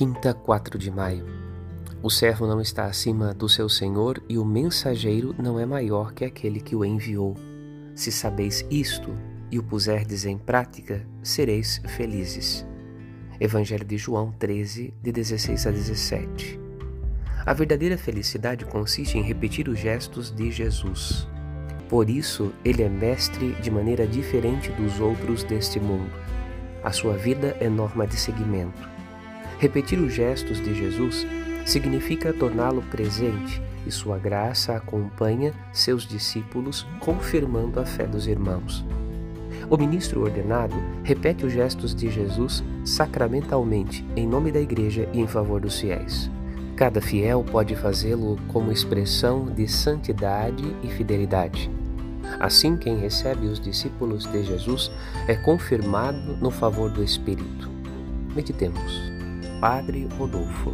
Quinta, 4 de maio. O servo não está acima do seu senhor e o mensageiro não é maior que aquele que o enviou. Se sabeis isto e o puserdes em prática, sereis felizes. Evangelho de João 13, de 16 a 17. A verdadeira felicidade consiste em repetir os gestos de Jesus. Por isso, ele é mestre de maneira diferente dos outros deste mundo. A sua vida é norma de seguimento. Repetir os gestos de Jesus significa torná-lo presente e sua graça acompanha seus discípulos, confirmando a fé dos irmãos. O ministro ordenado repete os gestos de Jesus sacramentalmente, em nome da Igreja e em favor dos fiéis. Cada fiel pode fazê-lo como expressão de santidade e fidelidade. Assim, quem recebe os discípulos de Jesus é confirmado no favor do Espírito. Meditemos. Padre Rodolfo.